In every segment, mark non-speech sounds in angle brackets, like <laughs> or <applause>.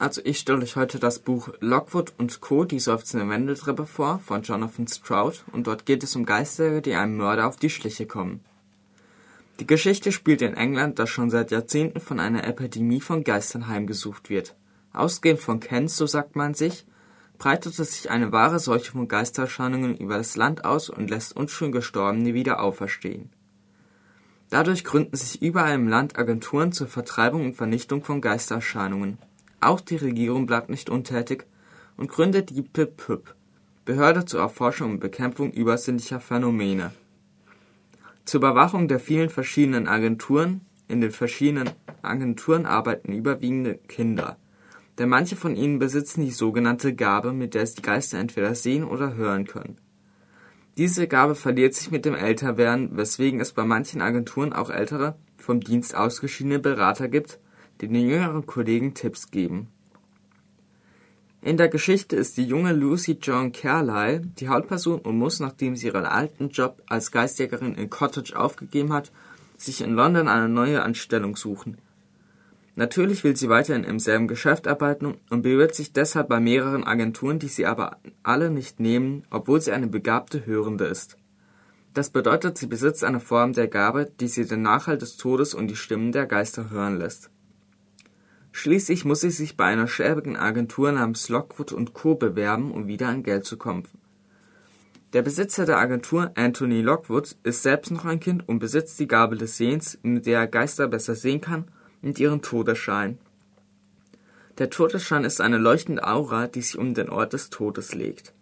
Also ich stelle euch heute das Buch Lockwood und Co., die seufzende Wendeltreppe vor, von Jonathan Stroud, und dort geht es um Geister, die einem Mörder auf die Schliche kommen. Die Geschichte spielt in England, das schon seit Jahrzehnten von einer Epidemie von Geistern heimgesucht wird. Ausgehend von Kent, so sagt man sich, breitete sich eine wahre Seuche von Geistererscheinungen über das Land aus und lässt unschön Gestorbene wieder auferstehen. Dadurch gründen sich überall im Land Agenturen zur Vertreibung und Vernichtung von Geistererscheinungen. Auch die Regierung bleibt nicht untätig und gründet die PIP-PIP, Behörde zur Erforschung und Bekämpfung übersinnlicher Phänomene. Zur Überwachung der vielen verschiedenen Agenturen in den verschiedenen Agenturen arbeiten überwiegende Kinder, denn manche von ihnen besitzen die sogenannte Gabe, mit der sie Geister entweder sehen oder hören können. Diese Gabe verliert sich mit dem Älterwerden, weswegen es bei manchen Agenturen auch ältere, vom Dienst ausgeschiedene Berater gibt die den jüngeren Kollegen Tipps geben. In der Geschichte ist die junge Lucy Joan Carlyle die Hauptperson und muss, nachdem sie ihren alten Job als Geistjägerin in Cottage aufgegeben hat, sich in London eine neue Anstellung suchen. Natürlich will sie weiterhin im selben Geschäft arbeiten und bewirbt sich deshalb bei mehreren Agenturen, die sie aber alle nicht nehmen, obwohl sie eine begabte Hörende ist. Das bedeutet, sie besitzt eine Form der Gabe, die sie den Nachhalt des Todes und die Stimmen der Geister hören lässt. Schließlich muss sie sich bei einer schäbigen Agentur namens Lockwood Co. bewerben, um wieder an Geld zu kommen. Der Besitzer der Agentur, Anthony Lockwood, ist selbst noch ein Kind und besitzt die Gabe des Sehens, mit der er Geister besser sehen kann und ihren Todesschein. Der Todesschein ist eine leuchtende Aura, die sich um den Ort des Todes legt.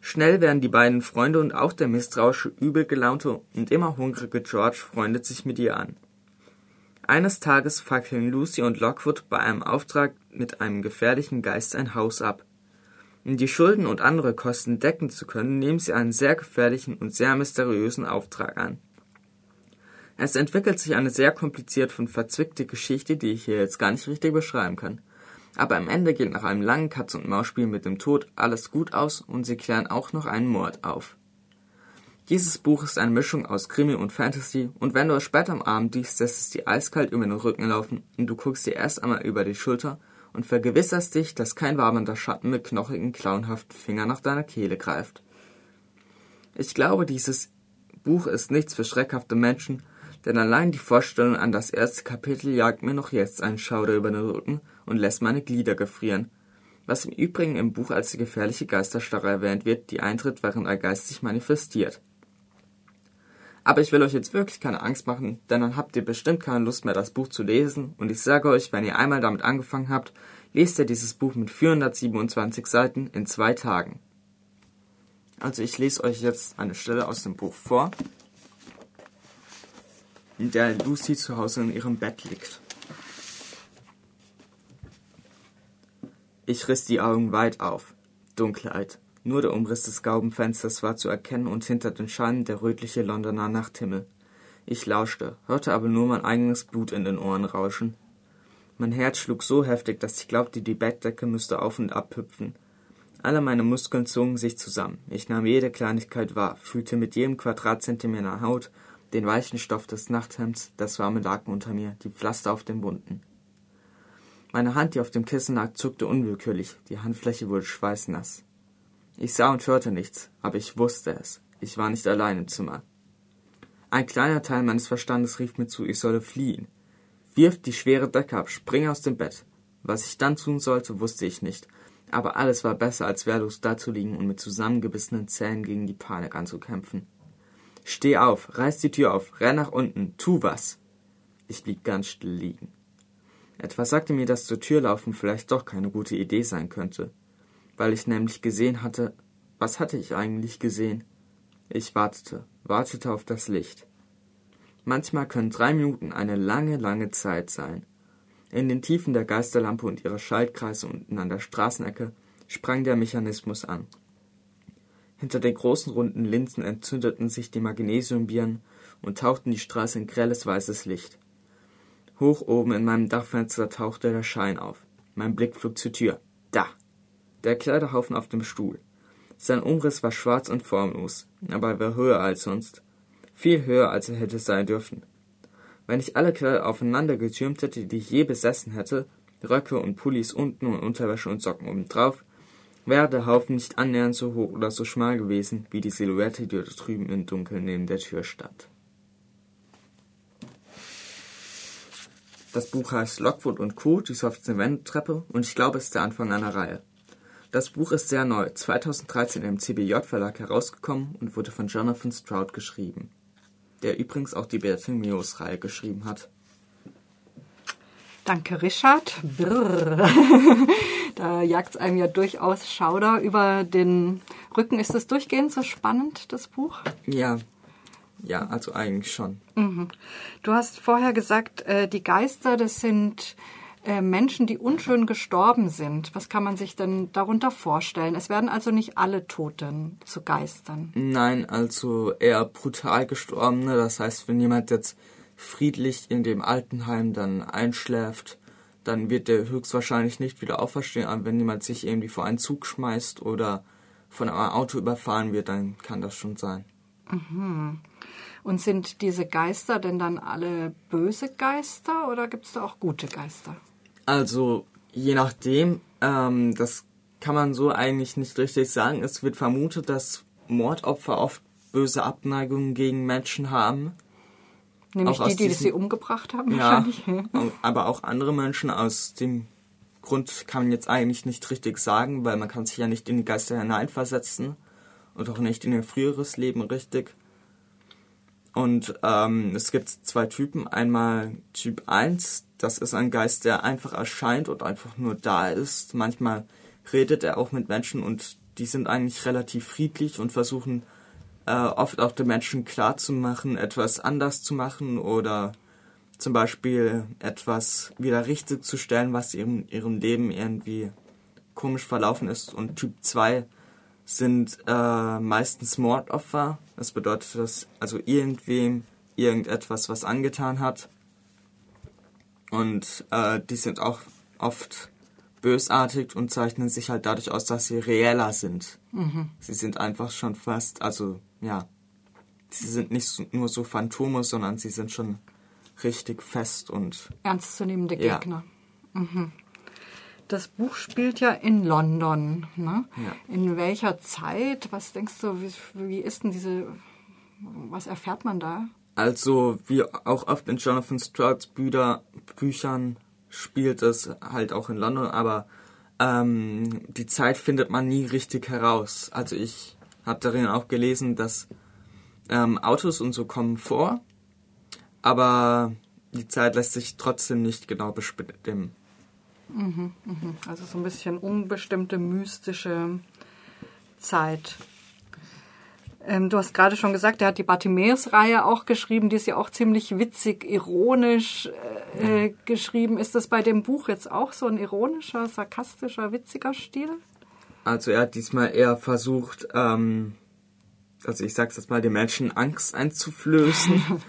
Schnell werden die beiden Freunde und auch der misstrauische, übel gelaunte und immer hungrige George freundet sich mit ihr an. Eines Tages fackeln Lucy und Lockwood bei einem Auftrag mit einem gefährlichen Geist ein Haus ab. Um die Schulden und andere Kosten decken zu können, nehmen sie einen sehr gefährlichen und sehr mysteriösen Auftrag an. Es entwickelt sich eine sehr komplizierte und verzwickte Geschichte, die ich hier jetzt gar nicht richtig beschreiben kann. Aber am Ende geht nach einem langen Katz-und-Maus-Spiel mit dem Tod alles gut aus und sie klären auch noch einen Mord auf. Dieses Buch ist eine Mischung aus Krimi und Fantasy und wenn du es später am Abend liest, lässt es dir eiskalt über den Rücken laufen und du guckst dir erst einmal über die Schulter und vergewisserst dich, dass kein warmender Schatten mit knochigen, klauenhaften Fingern nach deiner Kehle greift. Ich glaube, dieses Buch ist nichts für schreckhafte Menschen, denn allein die Vorstellung an das erste Kapitel jagt mir noch jetzt einen Schauder über den Rücken und lässt meine Glieder gefrieren, was im Übrigen im Buch als die gefährliche Geisterstarre erwähnt wird, die eintritt, während ein Geist sich manifestiert. Aber ich will euch jetzt wirklich keine Angst machen, denn dann habt ihr bestimmt keine Lust mehr, das Buch zu lesen. Und ich sage euch, wenn ihr einmal damit angefangen habt, lest ihr dieses Buch mit 427 Seiten in zwei Tagen. Also ich lese euch jetzt eine Stelle aus dem Buch vor, in der Lucy zu Hause in ihrem Bett liegt. Ich riss die Augen weit auf. Dunkelheit. Nur der Umriss des Gaubenfensters war zu erkennen und hinter den Scheiben der rötliche Londoner Nachthimmel. Ich lauschte, hörte aber nur mein eigenes Blut in den Ohren rauschen. Mein Herz schlug so heftig, dass ich glaubte, die Bettdecke müsste auf und ab hüpfen. Alle meine Muskeln zogen sich zusammen. Ich nahm jede Kleinigkeit wahr, fühlte mit jedem Quadratzentimeter Haut den weichen Stoff des Nachthemds, das warme Laken unter mir, die Pflaster auf den Wunden. Meine Hand, die auf dem Kissen lag, zuckte unwillkürlich, die Handfläche wurde schweißnass. Ich sah und hörte nichts, aber ich wusste es. Ich war nicht allein im Zimmer. Ein kleiner Teil meines Verstandes rief mir zu, ich solle fliehen. Wirf die schwere Decke ab, spring aus dem Bett. Was ich dann tun sollte, wusste ich nicht, aber alles war besser, als wehrlos dazulegen und mit zusammengebissenen Zähnen gegen die Panik anzukämpfen. Steh auf, reiß die Tür auf, renn nach unten, tu was. Ich blieb ganz still liegen. Etwas sagte mir, dass zur Tür laufen vielleicht doch keine gute Idee sein könnte weil ich nämlich gesehen hatte, was hatte ich eigentlich gesehen? Ich wartete, wartete auf das Licht. Manchmal können drei Minuten eine lange, lange Zeit sein. In den Tiefen der Geisterlampe und ihrer Schaltkreise unten an der Straßenecke sprang der Mechanismus an. Hinter den großen runden Linsen entzündeten sich die Magnesiumbirnen und tauchten die Straße in grelles weißes Licht. Hoch oben in meinem Dachfenster tauchte der Schein auf. Mein Blick flog zur Tür. Da! Der Kleiderhaufen auf dem Stuhl. Sein Umriss war schwarz und formlos, aber er war höher als sonst. Viel höher, als er hätte sein dürfen. Wenn ich alle Kleider aufeinander getürmt hätte, die ich je besessen hätte, Röcke und Pullis unten und Unterwäsche und Socken obendrauf, wäre der Haufen nicht annähernd so hoch oder so schmal gewesen wie die Silhouette, die dort drüben im Dunkeln neben der Tür stand. Das Buch heißt Lockwood und Co., die Softs Wendeltreppe und ich glaube, es ist der Anfang einer Reihe. Das Buch ist sehr neu, 2013 im CBJ Verlag herausgekommen und wurde von Jonathan Stroud geschrieben, der übrigens auch die Berthelmeus Reihe geschrieben hat. Danke, Richard. Brrr. <laughs> da jagt es einem ja durchaus Schauder über den Rücken. Ist das durchgehend so spannend, das Buch? Ja, ja, also eigentlich schon. Mhm. Du hast vorher gesagt, äh, die Geister, das sind äh, Menschen, die unschön gestorben sind. Was kann man sich denn darunter vorstellen? Es werden also nicht alle Toten zu Geistern. Nein, also eher brutal gestorbene. Das heißt, wenn jemand jetzt friedlich in dem Altenheim dann einschläft, dann wird er höchstwahrscheinlich nicht wieder auferstehen. Aber wenn jemand sich irgendwie vor einen Zug schmeißt oder von einem Auto überfahren wird, dann kann das schon sein. Mhm. Und sind diese Geister denn dann alle böse Geister oder gibt es da auch gute Geister? Also je nachdem, ähm, das kann man so eigentlich nicht richtig sagen. Es wird vermutet, dass Mordopfer oft böse Abneigungen gegen Menschen haben. Nämlich die, die diesem, sie umgebracht haben, ja, wahrscheinlich. aber auch andere Menschen aus dem Grund kann man jetzt eigentlich nicht richtig sagen, weil man kann sich ja nicht in die Geister hineinversetzen und auch nicht in ihr früheres Leben richtig. Und ähm, es gibt zwei Typen. Einmal Typ 1, das ist ein Geist, der einfach erscheint und einfach nur da ist. Manchmal redet er auch mit Menschen und die sind eigentlich relativ friedlich und versuchen äh, oft auch den Menschen klarzumachen, etwas anders zu machen oder zum Beispiel etwas wieder richtig zu stellen, was in ihrem Leben irgendwie komisch verlaufen ist. Und Typ 2 sind äh, meistens Mordopfer. Das bedeutet, dass also irgendwem irgendetwas was angetan hat. Und äh, die sind auch oft bösartig und zeichnen sich halt dadurch aus, dass sie reeller sind. Mhm. Sie sind einfach schon fast, also ja, sie sind nicht nur so Phantome, sondern sie sind schon richtig fest und ernstzunehmende Gegner. Ja. Mhm. Das Buch spielt ja in London. Ne? Ja. In welcher Zeit? Was denkst du, wie, wie ist denn diese, was erfährt man da? Also, wie auch oft in Jonathan Strouds Bücher, Büchern spielt es halt auch in London, aber ähm, die Zeit findet man nie richtig heraus. Also ich habe darin auch gelesen, dass ähm, Autos und so kommen vor, aber die Zeit lässt sich trotzdem nicht genau bestimmen. Mhm, mhm. Also so ein bisschen unbestimmte, mystische Zeit. Ähm, du hast gerade schon gesagt, er hat die Bartimäus-Reihe auch geschrieben, die ist ja auch ziemlich witzig, ironisch äh, äh, geschrieben. Ist das bei dem Buch jetzt auch so ein ironischer, sarkastischer, witziger Stil? Also er hat diesmal eher versucht, ähm, also ich sag's jetzt mal, den Menschen Angst einzuflößen. <laughs>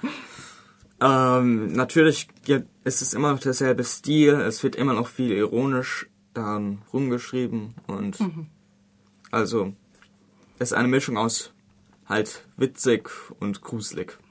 Ähm, natürlich ist es immer noch derselbe Stil, es wird immer noch viel ironisch daran rumgeschrieben und mhm. also es ist eine Mischung aus halt witzig und gruselig.